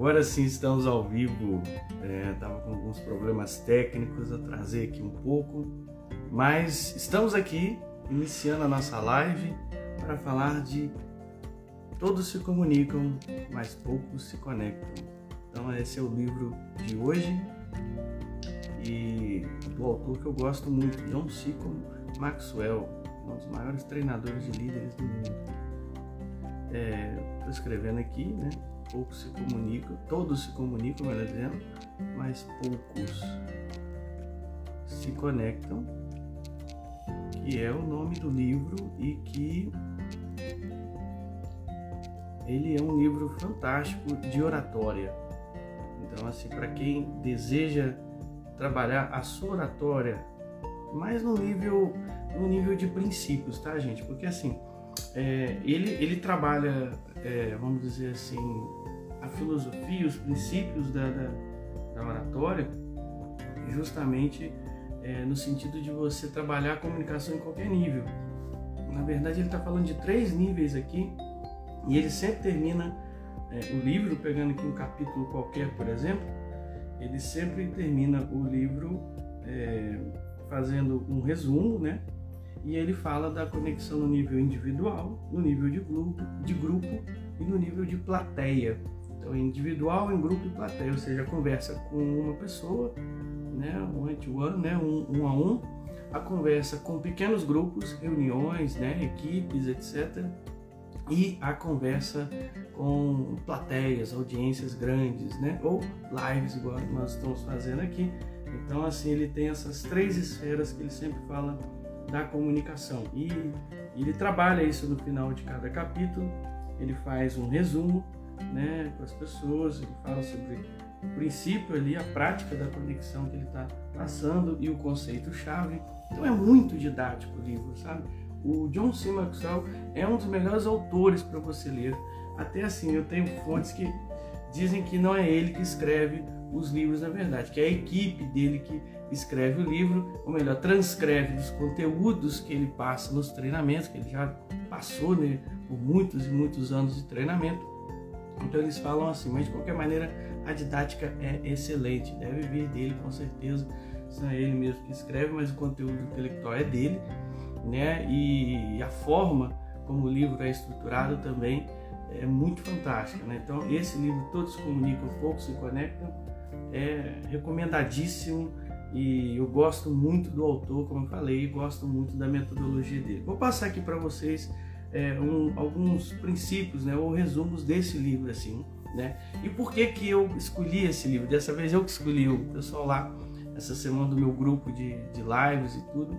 Agora sim estamos ao vivo. É, com alguns problemas técnicos, atrasei aqui um pouco, mas estamos aqui iniciando a nossa live para falar de todos se comunicam, mas poucos se conectam. Então esse é o livro de hoje e do autor que eu gosto muito, John C. Maxwell, um dos maiores treinadores de líderes do mundo. Estou é, escrevendo aqui, né? Poucos se comunicam, todos se comunicam, melhor dizendo, mas poucos se conectam, que é o nome do livro e que ele é um livro fantástico de oratória. Então, assim, para quem deseja trabalhar a sua oratória, mais no nível, no nível de princípios, tá, gente? Porque assim, é, ele, ele trabalha, é, vamos dizer assim, a filosofia, os princípios da, da, da oratória, justamente é, no sentido de você trabalhar a comunicação em qualquer nível. Na verdade, ele está falando de três níveis aqui, e ele sempre termina é, o livro, pegando aqui um capítulo qualquer, por exemplo, ele sempre termina o livro é, fazendo um resumo, né? E ele fala da conexão no nível individual, no nível de grupo, de grupo e no nível de plateia. Então, individual, em grupo e plateia, ou seja, conversa com uma pessoa, né, one to one, né, um, um a um, a conversa com pequenos grupos, reuniões, né, equipes, etc. E a conversa com plateias, audiências grandes, né, ou lives, igual nós estamos fazendo aqui. Então, assim, ele tem essas três esferas que ele sempre fala da comunicação. E ele trabalha isso no final de cada capítulo, ele faz um resumo né, com as pessoas, ele fala sobre o princípio ali, a prática da conexão que ele está passando e o conceito-chave. Então é muito didático o livro, sabe? O John C. Maxwell é um dos melhores autores para você ler. Até assim, eu tenho fontes que dizem que não é ele que escreve os livros, na verdade, que é a equipe dele que escreve o livro, ou melhor, transcreve os conteúdos que ele passa nos treinamentos, que ele já passou né, por muitos e muitos anos de treinamento. Então eles falam assim, mas de qualquer maneira a didática é excelente, deve vir dele com certeza, não é ele mesmo que escreve, mas o conteúdo intelectual é dele, né? E a forma como o livro é estruturado também é muito fantástica, né? Então esse livro todos comunicam, poucos se conectam, é recomendadíssimo e eu gosto muito do autor, como eu falei, e gosto muito da metodologia dele. Vou passar aqui para vocês é, um, alguns princípios, né, ou resumos desse livro, assim, né? E por que que eu escolhi esse livro? Dessa vez eu que escolhi, o pessoal lá, essa semana do meu grupo de, de lives e tudo,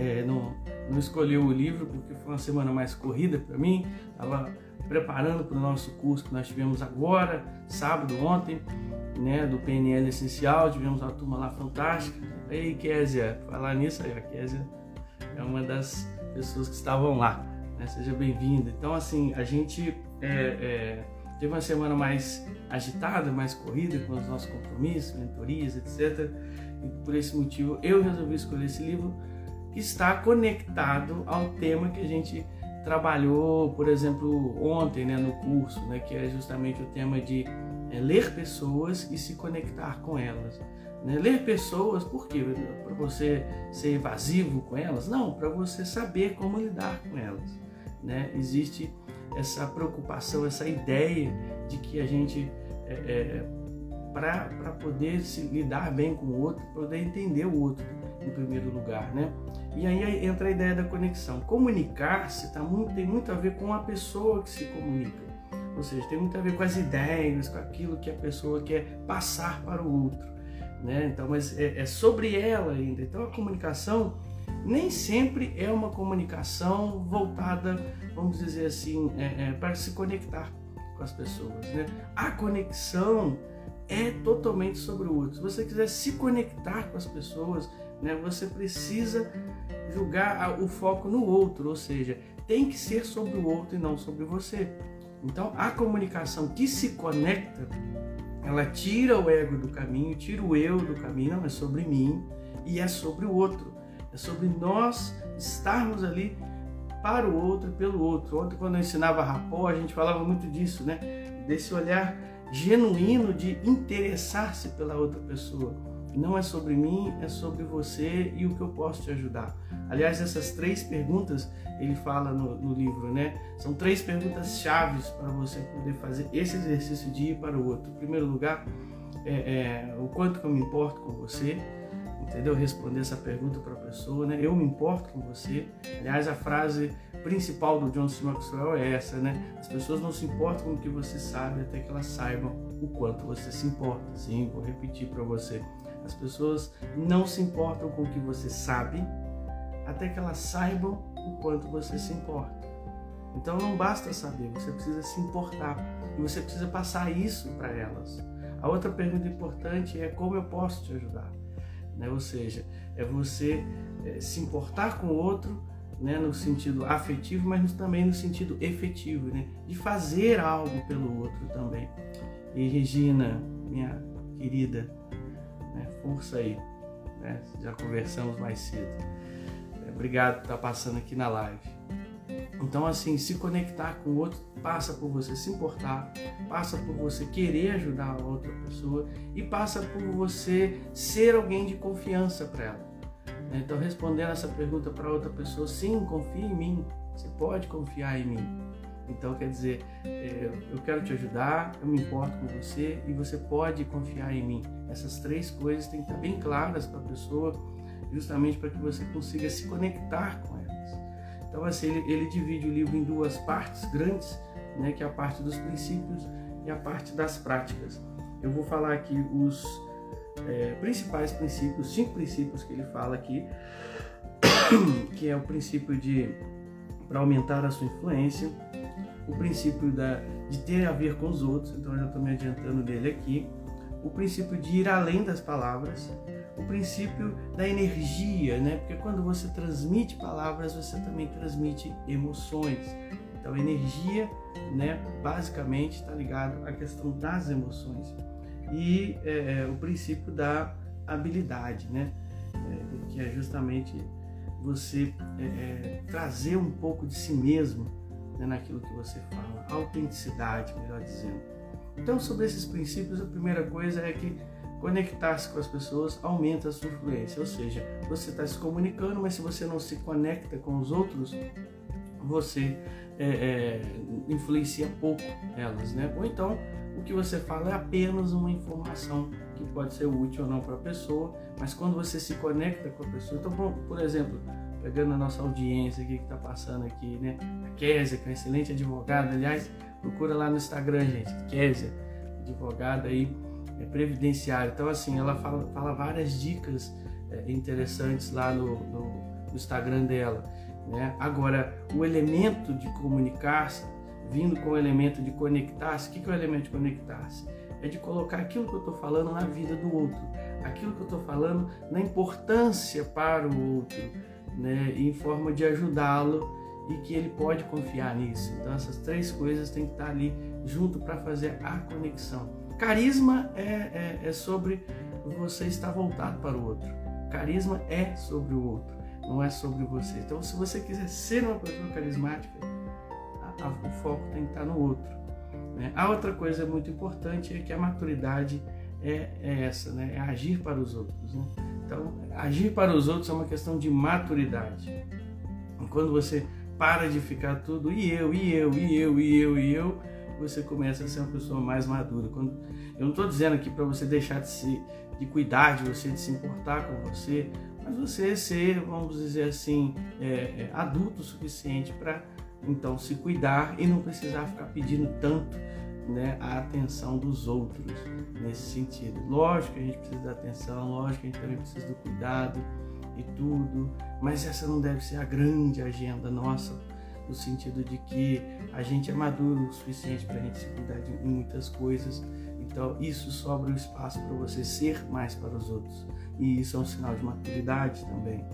é, não, não escolheu o livro porque foi uma semana mais corrida para mim, estava preparando para o nosso curso que nós tivemos agora, sábado, ontem, né, do PNL Essencial, tivemos uma turma lá fantástica. Ei, Késia, falar nisso aí, a Késia é uma das pessoas que estavam lá né? seja bem-vinda. Então, assim, a gente é, é, teve uma semana mais agitada, mais corrida com os nossos compromissos, mentorias, etc. E por esse motivo eu resolvi escolher esse livro que está conectado ao tema que a gente trabalhou, por exemplo, ontem né, no curso, né, que é justamente o tema de é, ler pessoas e se conectar com elas. Né? Ler pessoas, por quê? Para você ser evasivo com elas? Não, para você saber como lidar com elas né? Existe essa preocupação, essa ideia de que a gente, é, é, para poder se lidar bem com o outro, poder entender o outro em primeiro lugar, né? E aí entra a ideia da conexão. Comunicar-se tá muito, tem muito a ver com a pessoa que se comunica. Ou seja, tem muito a ver com as ideias, com aquilo que a pessoa quer passar para o outro. Né? Então, mas é, é sobre ela ainda. Então, a comunicação nem sempre é uma comunicação voltada, vamos dizer assim, é, é, para se conectar com as pessoas. Né? A conexão é totalmente sobre o outro. Se você quiser se conectar com as pessoas, né, você precisa julgar o foco no outro, ou seja, tem que ser sobre o outro e não sobre você. Então, a comunicação que se conecta, ela tira o ego do caminho, tira o eu do caminho, não é sobre mim e é sobre o outro. É sobre nós estarmos ali para o outro pelo outro. Ontem, quando eu ensinava rapó, a gente falava muito disso, né? Desse olhar genuíno de interessar-se pela outra pessoa. Não é sobre mim, é sobre você e o que eu posso te ajudar. Aliás, essas três perguntas ele fala no, no livro, né? São três perguntas chaves para você poder fazer esse exercício de ir para o outro. Em primeiro lugar, é, é, o quanto que eu me importo com você, entendeu? Responder essa pergunta para a pessoa, né? Eu me importo com você. Aliás, a frase principal do John C. Maxwell é essa, né? As pessoas não se importam com o que você sabe até que elas saibam o quanto você se importa. Sim, vou repetir para você. As pessoas não se importam com o que você sabe até que elas saibam o quanto você se importa. Então não basta saber, você precisa se importar e você precisa passar isso para elas. A outra pergunta importante é como eu posso te ajudar, né? Ou seja, é você é, se importar com o outro, né, no sentido afetivo, mas também no sentido efetivo, né, de fazer algo pelo outro também. E Regina, minha querida, né? Força aí. Né? Já conversamos mais cedo. Obrigado por estar passando aqui na live. Então, assim, se conectar com o outro passa por você se importar, passa por você querer ajudar a outra pessoa e passa por você ser alguém de confiança para ela. Então, respondendo essa pergunta para outra pessoa, sim, confie em mim, você pode confiar em mim. Então, quer dizer, é, eu quero te ajudar, eu me importo com você e você pode confiar em mim. Essas três coisas têm que estar bem claras para a pessoa, justamente para que você consiga se conectar com elas. Então, assim, ele, ele divide o livro em duas partes grandes, né, que é a parte dos princípios e a parte das práticas. Eu vou falar aqui os é, principais princípios, cinco princípios que ele fala aqui, que é o princípio de para aumentar a sua influência, o princípio da, de ter a ver com os outros, então já estou me adiantando dele aqui, o princípio de ir além das palavras, o princípio da energia, né? Porque quando você transmite palavras, você também transmite emoções. Então, energia, né? Basicamente está ligado à questão das emoções e é, é, o princípio da habilidade, né? É, que é justamente você é, é trazer um pouco de si mesmo né, naquilo que você fala, autenticidade, melhor dizendo. Então, sobre esses princípios, a primeira coisa é que conectar-se com as pessoas aumenta a sua influência, ou seja, você está se comunicando, mas se você não se conecta com os outros, você é, é, influencia pouco elas, né? Ou então o que você fala é apenas uma informação que pode ser útil ou não para a pessoa, mas quando você se conecta com a pessoa, então, por, por exemplo, pegando a nossa audiência aqui que está passando aqui, né? A Késia, que é excelente advogada, aliás, procura lá no Instagram, gente, Késia, advogada aí, é previdenciária. Então, assim, ela fala, fala várias dicas é, interessantes lá no, no, no, Instagram dela, né? Agora, o elemento de comunicar-se, vindo com o elemento de conectar-se, o que, que é o elemento de conectar-se? É de colocar aquilo que eu estou falando na vida do outro, aquilo que eu estou falando na importância para o outro, né, em forma de ajudá-lo e que ele pode confiar nisso. Então essas três coisas têm que estar ali junto para fazer a conexão. Carisma é, é, é, sobre você estar voltado para o outro. Carisma é sobre o outro, não é sobre você. Então se você quiser ser uma pessoa carismática, a, a, o foco tem que estar no outro. Né? A outra coisa muito importante é que a maturidade é, é essa, né? é agir para os outros. Né? Então, agir para os outros é uma questão de maturidade. Quando você para de ficar tudo e eu, e eu, e eu, e eu, e eu, você começa a ser uma pessoa mais madura. Quando, eu não estou dizendo aqui para você deixar de, se, de cuidar de você, de se importar com você, mas você ser, vamos dizer assim, é, é, adulto o suficiente para então se cuidar e não precisar ficar pedindo tanto né, a atenção dos outros nesse sentido. Lógico que a gente precisa da atenção, lógico que a gente também precisa do cuidado e tudo, mas essa não deve ser a grande agenda nossa, no sentido de que a gente é maduro o suficiente para a gente se cuidar de muitas coisas. Então, isso sobra o espaço para você ser mais para os outros. E isso é um sinal de maturidade também.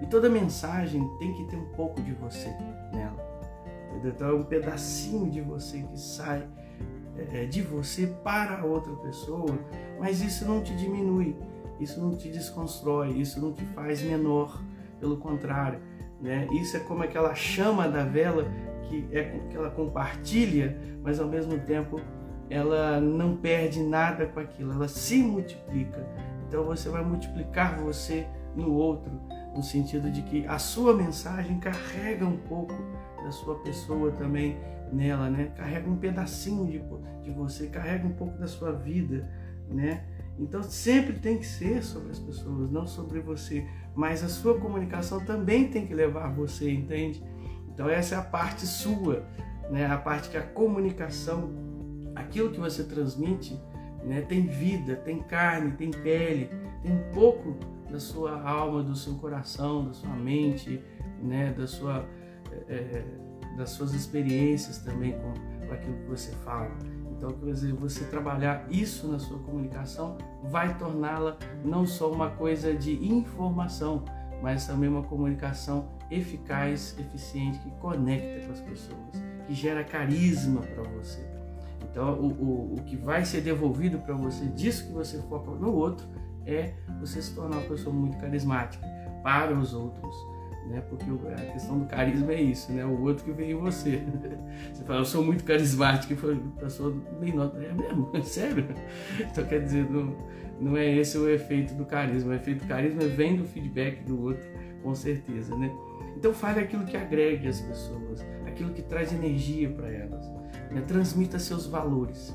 E toda mensagem tem que ter um pouco de você nela. Então, é um pedacinho de você que sai de você para outra pessoa, mas isso não te diminui, isso não te desconstrói, isso não te faz menor, pelo contrário, né? Isso é como aquela chama da vela que é que ela compartilha, mas ao mesmo tempo ela não perde nada com aquilo, ela se multiplica. Então você vai multiplicar você no outro, no sentido de que a sua mensagem carrega um pouco da sua pessoa também nela, né? Carrega um pedacinho de, de você, carrega um pouco da sua vida, né? Então sempre tem que ser sobre as pessoas, não sobre você, mas a sua comunicação também tem que levar você, entende? Então essa é a parte sua, né? A parte que a comunicação, aquilo que você transmite, né? Tem vida, tem carne, tem pele, tem um pouco da sua alma, do seu coração, da sua mente, né? Da sua é, das suas experiências também com, com aquilo que você fala. Então, quer dizer, você trabalhar isso na sua comunicação vai torná-la não só uma coisa de informação, mas também uma comunicação eficaz, eficiente, que conecta com as pessoas, que gera carisma para você. Então, o, o, o que vai ser devolvido para você disso que você foca no outro é você se tornar uma pessoa muito carismática para os outros né? Porque a questão do carisma é isso, né? O outro que vem em você. Você fala, eu sou muito carismático, e a pessoa nem nota, é mesmo? Sério? Então quer dizer, não, não é esse o efeito do carisma. O efeito do carisma vem do feedback do outro, com certeza, né? Então fale aquilo que agregue as pessoas, aquilo que traz energia para elas. Né? Transmita seus valores.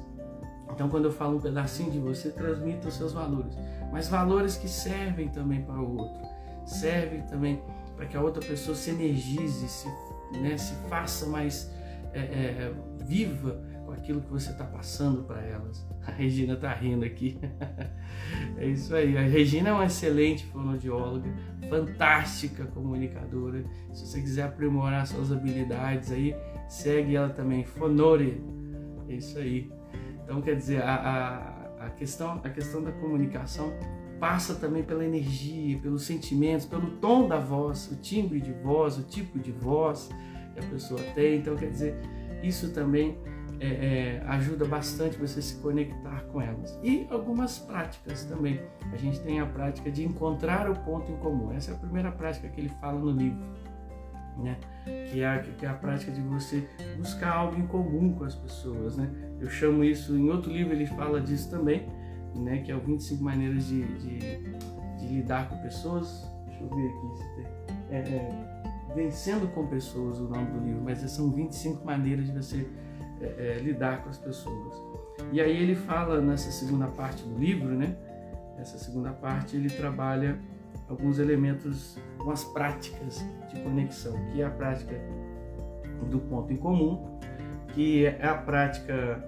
Então, quando eu falo um pedacinho de você, transmita os seus valores. Mas valores que servem também para o outro. Servem também para que a outra pessoa se energize, se, né, se faça mais é, é, viva com aquilo que você está passando para elas. A Regina está rindo aqui. é isso aí. A Regina é uma excelente fonoaudióloga, fantástica comunicadora. Se você quiser aprimorar suas habilidades aí, segue ela também, Fonore. É isso aí. Então, quer dizer, a, a, a, questão, a questão da comunicação passa também pela energia, pelos sentimentos, pelo tom da voz, o timbre de voz, o tipo de voz que a pessoa tem. Então, quer dizer, isso também é, é, ajuda bastante você se conectar com elas. E algumas práticas também. A gente tem a prática de encontrar o ponto em comum. Essa é a primeira prática que ele fala no livro. Né? Que, é a, que é a prática de você buscar algo em comum com as pessoas. Né? Eu chamo isso, em outro livro ele fala disso também, né, que é o 25 maneiras de, de, de lidar com pessoas. Deixa eu ver aqui se tem. É, é, Vencendo com pessoas, o nome do livro, mas são 25 maneiras de você é, é, lidar com as pessoas. E aí ele fala nessa segunda parte do livro, né? Essa segunda parte ele trabalha alguns elementos, algumas práticas de conexão, que é a prática do ponto em comum, que é a prática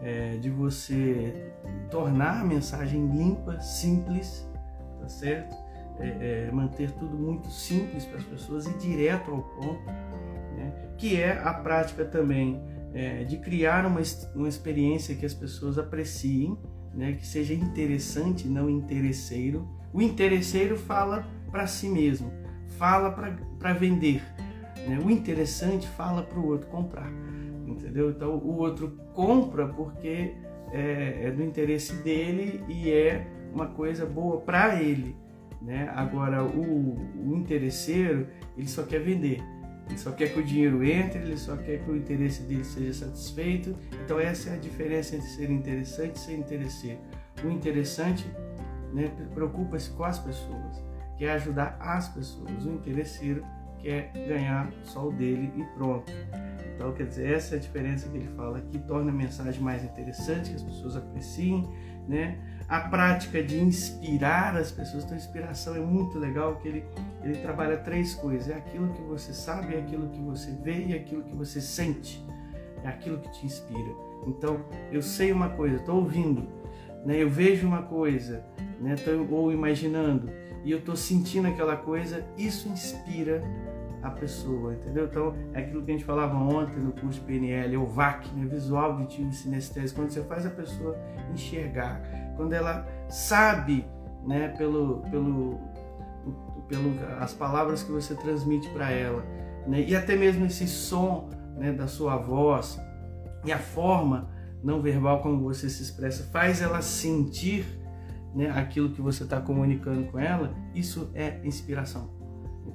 é, de você tornar a mensagem limpa, simples, tá certo? É, é, manter tudo muito simples para as pessoas e direto ao ponto, né? que é a prática também é, de criar uma, uma experiência que as pessoas apreciem, né? que seja interessante, não interesseiro. O interesseiro fala para si mesmo, fala para vender. Né? O interessante fala para o outro comprar, entendeu? Então o outro compra porque é, é do interesse dele e é uma coisa boa para ele. Né? Agora, o, o interesseiro, ele só quer vender. Ele só quer que o dinheiro entre, ele só quer que o interesse dele seja satisfeito. Então, essa é a diferença entre ser interessante e ser interesseiro. O interessante né, preocupa-se com as pessoas, quer ajudar as pessoas. O interesseiro quer ganhar só o dele e pronto. Então, quer dizer, essa é a diferença que ele fala que torna a mensagem mais interessante, que as pessoas apreciem, né? A prática de inspirar as pessoas, então inspiração é muito legal, que ele, ele trabalha três coisas, é aquilo que você sabe, é aquilo que você vê e é aquilo que você sente, é aquilo que te inspira. Então, eu sei uma coisa, estou ouvindo, né? eu vejo uma coisa, né? tô, ou imaginando, e eu estou sentindo aquela coisa, isso inspira a pessoa, entendeu? Então, é aquilo que a gente falava ontem no curso PNL, o VAC, né? visual, auditivo sinestésico, quando você faz a pessoa enxergar, quando ela sabe, né, pelo, pelo, pelo as palavras que você transmite para ela, né? E até mesmo esse som, né, da sua voz e a forma não verbal como você se expressa faz ela sentir né, aquilo que você está comunicando com ela, isso é inspiração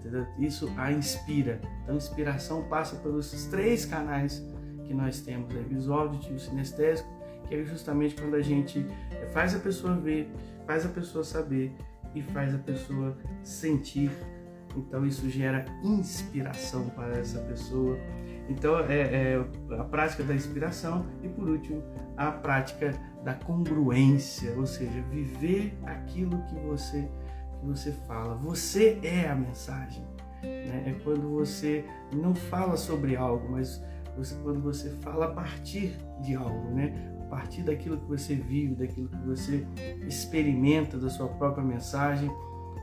entendeu? Isso a inspira. Então, inspiração passa pelos três canais que nós temos: é visual, auditivo, sinestésico que é justamente quando a gente faz a pessoa ver, faz a pessoa saber e faz a pessoa sentir. Então isso gera inspiração para essa pessoa. Então é, é a prática da inspiração e por último a prática da congruência, ou seja, viver aquilo que você que você fala. Você é a mensagem. Né? É quando você não fala sobre algo, mas você, quando você fala a partir de algo, né? a partir daquilo que você vive, daquilo que você experimenta, da sua própria mensagem.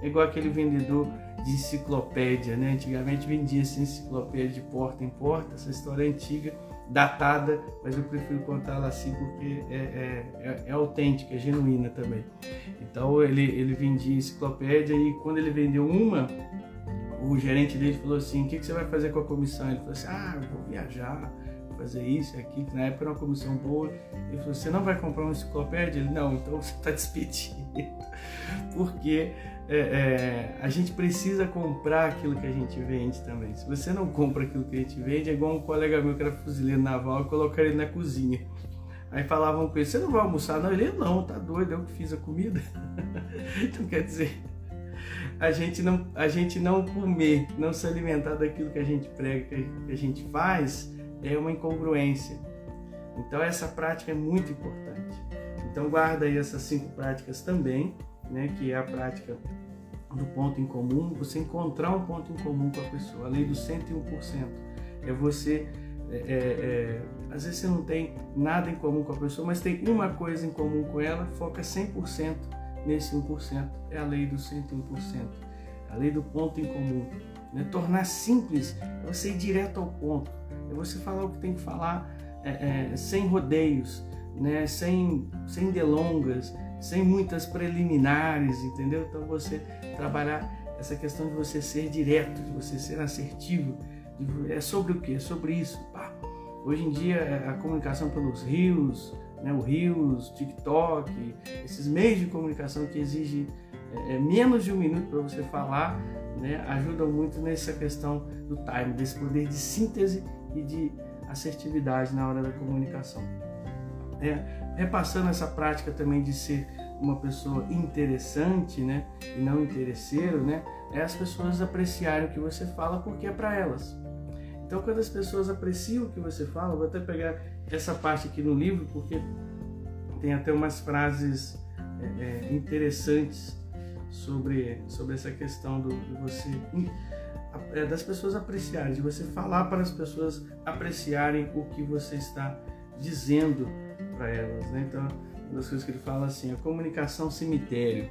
É igual aquele vendedor de enciclopédia, né? Antigamente vendia essa enciclopédia de porta em porta, essa história é antiga, datada, mas eu prefiro contá-la assim porque é, é, é, é, autêntica, é genuína também. Então ele, ele vendia enciclopédia e quando ele vendeu uma, o gerente dele falou assim: O que, que você vai fazer com a comissão? Ele falou assim: Ah, eu vou viajar, fazer isso e aquilo. Na época era uma comissão boa. Ele falou: Você não vai comprar uma enciclopédia? Ele: Não, então você está despedido. Porque é, é, a gente precisa comprar aquilo que a gente vende também. Se você não compra aquilo que a gente vende, é igual um colega meu que era fuzileiro naval e colocar ele na cozinha. Aí falavam com ele: Você não vai almoçar? Não, ele: Não, tá doido, eu que fiz a comida. então quer dizer a gente não a gente não comer, não se alimentar daquilo que a gente prega, que a gente faz, é uma incongruência. Então essa prática é muito importante. Então guarda aí essas cinco práticas também, né, que é a prática do ponto em comum, você encontrar um ponto em comum com a pessoa, a lei do 101%. É você, é, é, é, às vezes você não tem nada em comum com a pessoa, mas tem uma coisa em comum com ela, foca 100% nesse 1%. É a lei do 101%, a lei do ponto em comum. Né? Tornar simples é você ir direto ao ponto, é você falar o que tem que falar é, é, sem rodeios, né? sem, sem delongas, sem muitas preliminares, entendeu? Então você trabalhar essa questão de você ser direto, de você ser assertivo, de, é sobre o que? É sobre isso. Pá. Hoje em dia é, a comunicação pelos rios, né, o Rios, TikTok, esses meios de comunicação que exigem é, é menos de um minuto para você falar, né, ajudam muito nessa questão do time, desse poder de síntese e de assertividade na hora da comunicação. É, repassando essa prática também de ser uma pessoa interessante, né, e não interesseiro, né, é as pessoas apreciarem o que você fala porque é para elas. Então, quando as pessoas apreciam o que você fala, vou até pegar essa parte aqui no livro, porque tem até umas frases é, é, interessantes sobre, sobre essa questão do, de você é, das pessoas apreciarem, de você falar para as pessoas apreciarem o que você está dizendo para elas. Né? Então, uma das coisas que ele fala assim, a comunicação cemitério.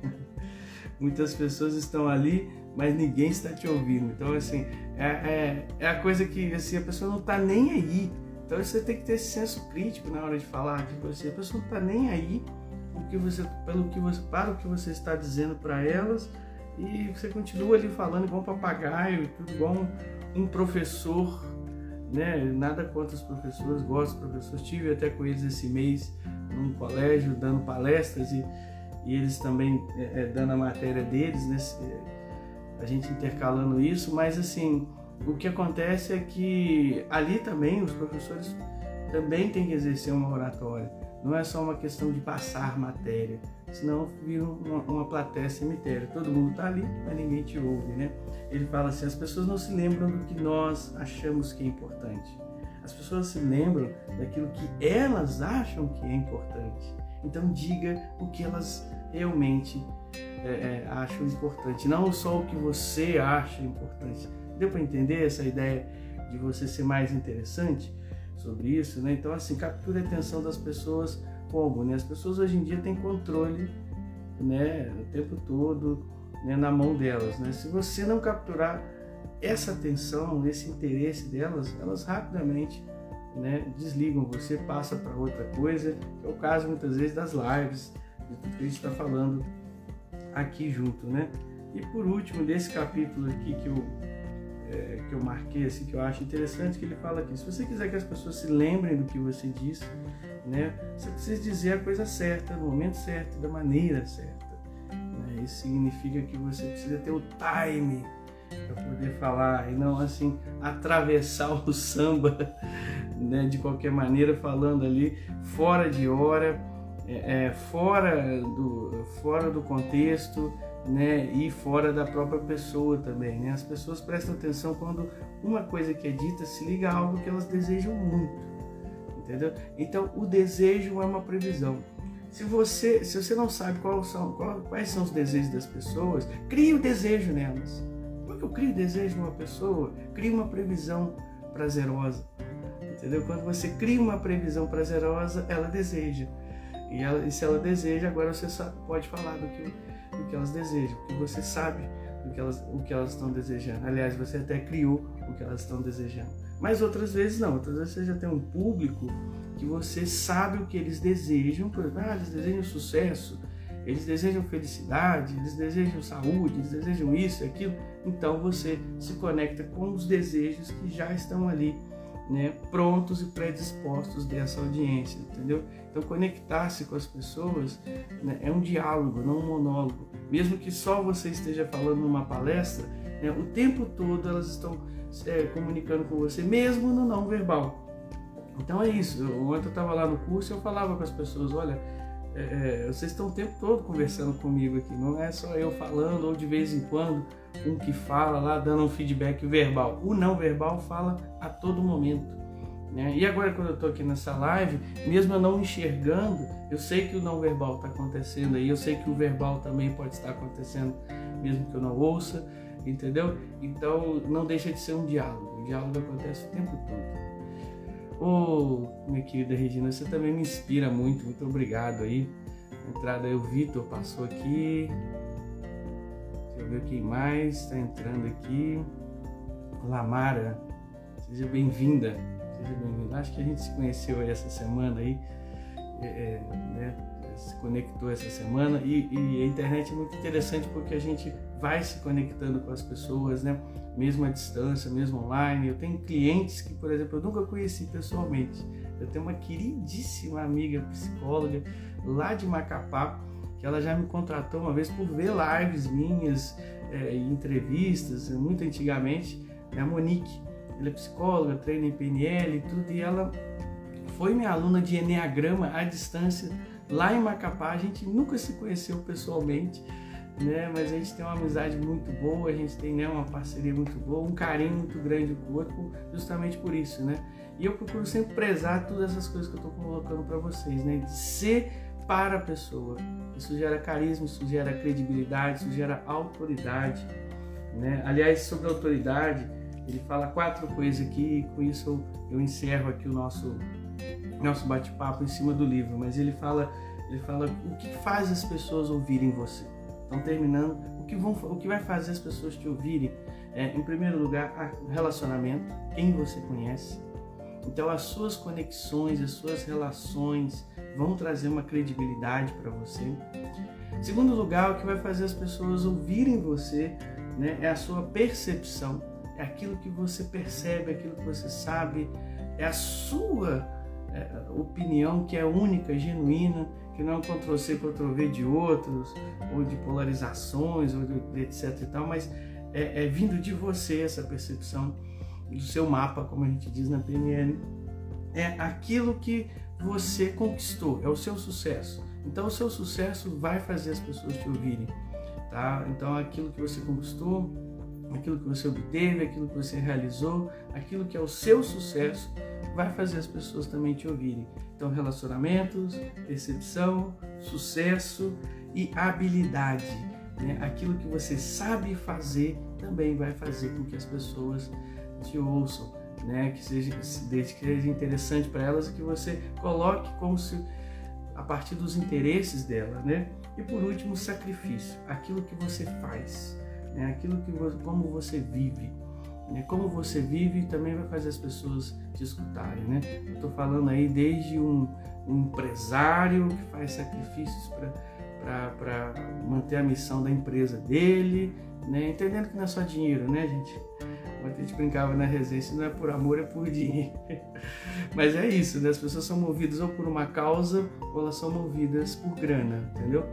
Muitas pessoas estão ali, mas ninguém está te ouvindo. Então, assim, é, é, é a coisa que assim, a pessoa não está nem aí então você tem que ter esse senso crítico na hora de falar, tipo assim, a pessoa não está nem aí o que você, pelo que você, para o que você está dizendo para elas e você continua ali falando igual um papagaio, igual um professor, né? Nada contra os professores, gosto dos professores, tive até com eles esse mês num colégio dando palestras e, e eles também é, é, dando a matéria deles, né? A gente intercalando isso, mas assim o que acontece é que ali também os professores também têm que exercer uma oratória. Não é só uma questão de passar matéria, senão vira uma, uma plateia cemitério. Todo mundo está ali, mas ninguém te ouve, né? Ele fala assim: as pessoas não se lembram do que nós achamos que é importante. As pessoas se lembram daquilo que elas acham que é importante. Então diga o que elas realmente é, é, acham importante, não só o que você acha importante. Deu para entender essa ideia de você ser mais interessante sobre isso, né? Então, assim, capture a atenção das pessoas como, né? As pessoas hoje em dia têm controle, né? O tempo todo, né? Na mão delas, né? Se você não capturar essa atenção, esse interesse delas, elas rapidamente né, desligam você, passa para outra coisa, é o caso muitas vezes das lives, de tudo que a gente está falando aqui junto, né? E por último, desse capítulo aqui que eu é, que eu marquei, assim, que eu acho interessante, que ele fala aqui, se você quiser que as pessoas se lembrem do que você disse, né, você precisa dizer a coisa certa, no momento certo, da maneira certa. Né? Isso significa que você precisa ter o time para poder falar e não assim atravessar o samba né, de qualquer maneira, falando ali fora de hora, é, é, fora, do, fora do contexto, né, e fora da própria pessoa também. Né? As pessoas prestam atenção quando uma coisa que é dita se liga a algo que elas desejam muito, entendeu? Então, o desejo é uma previsão. Se você, se você não sabe quais são, quais são os desejos das pessoas, crie o desejo nelas. Como que eu crio desejo numa pessoa? Crie uma previsão prazerosa. Entendeu? Quando você cria uma previsão prazerosa, ela deseja. E, ela, e se ela deseja, agora você pode falar do que, do que elas desejam, porque você sabe do que elas, o que elas estão desejando. Aliás, você até criou o que elas estão desejando. Mas outras vezes não, outras vezes você já tem um público que você sabe o que eles desejam, por exemplo, ah, eles desejam sucesso, eles desejam felicidade, eles desejam saúde, eles desejam isso e aquilo. Então você se conecta com os desejos que já estão ali, né, prontos e predispostos dessa audiência, entendeu? Então conectar-se com as pessoas né, é um diálogo, não um monólogo. Mesmo que só você esteja falando numa palestra, né, o tempo todo elas estão é, comunicando com você, mesmo no não verbal. Então é isso. Ontem eu estava lá no curso e eu falava com as pessoas, olha, é, é, vocês estão o tempo todo conversando comigo aqui, não é só eu falando ou de vez em quando um que fala lá dando um feedback verbal. O não verbal fala a todo momento. Né? E agora quando eu estou aqui nessa live, mesmo eu não enxergando, eu sei que o não verbal está acontecendo aí, eu sei que o verbal também pode estar acontecendo, mesmo que eu não ouça, entendeu? Então não deixa de ser um diálogo. O diálogo acontece o tempo todo. Ô, oh, minha querida Regina, você também me inspira muito, muito obrigado aí. entrada aí, o Vitor passou aqui. Deixa eu ver quem mais está entrando aqui. Lamara, seja bem-vinda. Seja bem-vinda. Acho que a gente se conheceu aí essa semana aí, é, é, né? Se conectou essa semana e, e a internet é muito interessante porque a gente vai se conectando com as pessoas, né? mesmo à distância, mesmo online. Eu tenho clientes que, por exemplo, eu nunca conheci pessoalmente. Eu tenho uma queridíssima amiga psicóloga lá de Macapá, que ela já me contratou uma vez por ver lives minhas, é, entrevistas, muito antigamente, é a Monique. Ela é psicóloga, treina em PNL e tudo, e ela foi minha aluna de Enneagrama à distância lá em Macapá. A gente nunca se conheceu pessoalmente, né? Mas a gente tem uma amizade muito boa, a gente tem né, uma parceria muito boa, um carinho muito grande com o outro, justamente por isso, né? E eu procuro sempre prezar todas essas coisas que eu estou colocando para vocês, né? De ser para a pessoa. Isso gera carisma, isso gera credibilidade, isso gera autoridade, né? Aliás, sobre autoridade, ele fala quatro coisas aqui e com isso eu, eu encerro aqui o nosso nosso bate-papo em cima do livro, mas ele fala ele fala o que faz as pessoas ouvirem você. Então, terminando, o que, vão, o que vai fazer as pessoas te ouvirem é, em primeiro lugar, relacionamento, quem você conhece. Então, as suas conexões, as suas relações vão trazer uma credibilidade para você. Em segundo lugar, o que vai fazer as pessoas ouvirem você né, é a sua percepção, é aquilo que você percebe, é aquilo que você sabe, é a sua opinião que é única, genuína que não é um Ctrl-C, Ctrl-V de outros, ou de polarizações, ou de, etc e tal, mas é, é, vindo de você essa percepção do seu mapa, como a gente diz na PNL. É aquilo que você conquistou, é o seu sucesso. Então o seu sucesso vai fazer as pessoas te ouvirem, tá? Então aquilo que você conquistou, aquilo que você obteve, aquilo que você realizou, aquilo que é o seu sucesso, vai fazer as pessoas também te ouvirem. Então, relacionamentos, percepção, sucesso e habilidade. Né? Aquilo que você sabe fazer também vai fazer com que as pessoas te ouçam, né? que seja, desde que seja interessante para elas e que você coloque como se a partir dos interesses dela, né? E por último, sacrifício, aquilo que você faz, né? aquilo que como você vive. Né? Como você vive também vai fazer as pessoas te escutarem. Né? Eu estou falando aí desde um, um empresário que faz sacrifícios para manter a missão da empresa dele, né? entendendo que não é só dinheiro, né, gente? a gente brincava na resenha, se não é por amor, é por dinheiro. Mas é isso, né? As pessoas são movidas ou por uma causa, ou elas são movidas por grana, entendeu?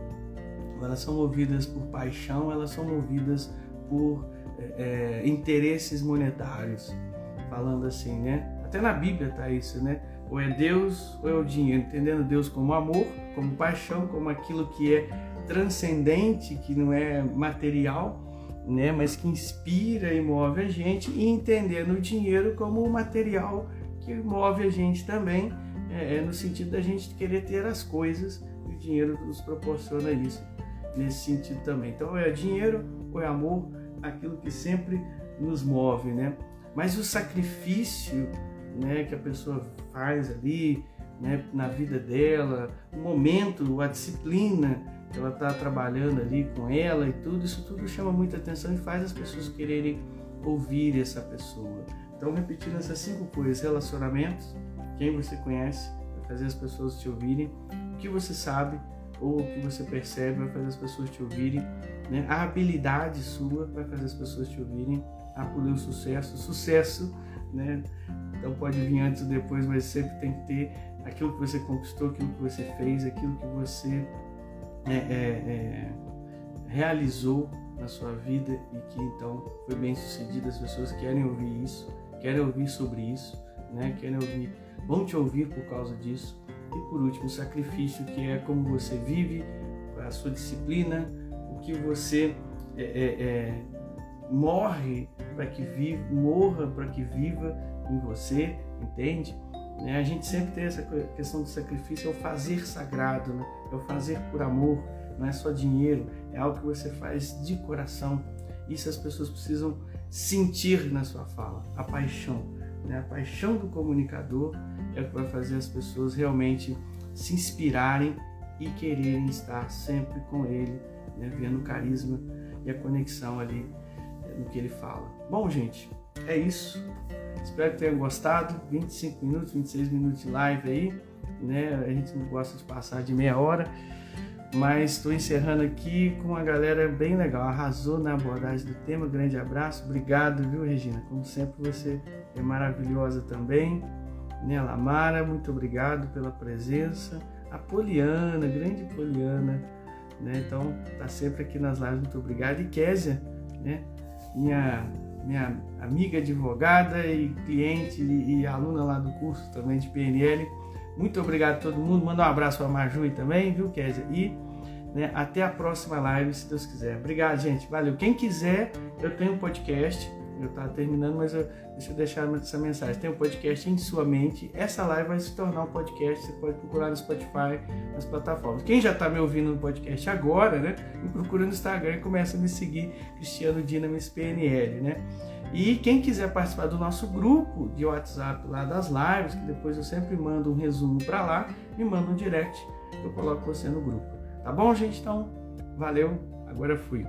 Elas são movidas por paixão, elas são movidas por é, interesses monetários, falando assim, né? Até na Bíblia tá isso, né? Ou é Deus ou é o dinheiro, entendendo Deus como amor, como paixão, como aquilo que é transcendente, que não é material, né, mas que inspira e move a gente, e entendendo o dinheiro como o material que move a gente também, é, é, no sentido da gente querer ter as coisas, e o dinheiro nos proporciona isso, nesse sentido também. Então, é dinheiro ou é amor, aquilo que sempre nos move, né? Mas o sacrifício né, que a pessoa faz ali, né, na vida dela, o momento, a disciplina que ela está trabalhando ali com ela e tudo, isso tudo chama muita atenção e faz as pessoas quererem ouvir essa pessoa. Então, repetindo essas cinco coisas: relacionamentos, quem você conhece, fazer as pessoas te ouvirem, o que você sabe ou o que você percebe vai fazer as pessoas te ouvirem, né? a habilidade sua vai fazer as pessoas te ouvirem, a poder o sucesso, sucesso, né? Então pode vir antes ou depois, mas sempre tem que ter aquilo que você conquistou, aquilo que você fez, aquilo que você é, é, é, realizou na sua vida e que então foi bem sucedido. As pessoas querem ouvir isso, querem ouvir sobre isso, né? querem ouvir, vão te ouvir por causa disso. E por último, o sacrifício, que é como você vive, a sua disciplina, o que você é, é, é morre para que viva, morra para que viva em você, entende? Né? A gente sempre tem essa questão do sacrifício, é o fazer sagrado, né? é o fazer por amor, não é só dinheiro, é algo que você faz de coração. Isso as pessoas precisam sentir na sua fala, a paixão. Né? A paixão do comunicador é o que vai fazer as pessoas realmente se inspirarem e quererem estar sempre com ele, né? vendo o carisma e a conexão ali eh, no que ele fala. Bom, gente, é isso. Espero que tenham gostado. 25 minutos, 26 minutos de live aí. Né? A gente não gosta de passar de meia hora. Mas estou encerrando aqui com uma galera bem legal. Arrasou na abordagem do tema. Grande abraço. Obrigado, viu, Regina? Como sempre, você é maravilhosa também. Né, Lamara, muito obrigado pela presença. A Poliana, grande Poliana, né? Então, tá sempre aqui nas lives, muito obrigado. E Késia, né? Minha minha amiga advogada e cliente e, aluna lá do curso também de PNL. Muito obrigado a todo mundo. Manda um abraço para a Marjui também, viu, Kézia? E né, até a próxima live, se Deus quiser. Obrigado, gente. Valeu. Quem quiser, eu tenho um podcast eu estava terminando, mas eu, deixa eu deixar essa mensagem. Tem um podcast em sua mente. Essa live vai se tornar um podcast. Você pode procurar no Spotify, nas plataformas. Quem já está me ouvindo no podcast agora, né? Me procura no Instagram e começa a me seguir, Cristiano Dinamis PNL, né? E quem quiser participar do nosso grupo de WhatsApp lá das lives, que depois eu sempre mando um resumo para lá, me manda um direct, eu coloco você no grupo. Tá bom, gente? Então, valeu. Agora fui.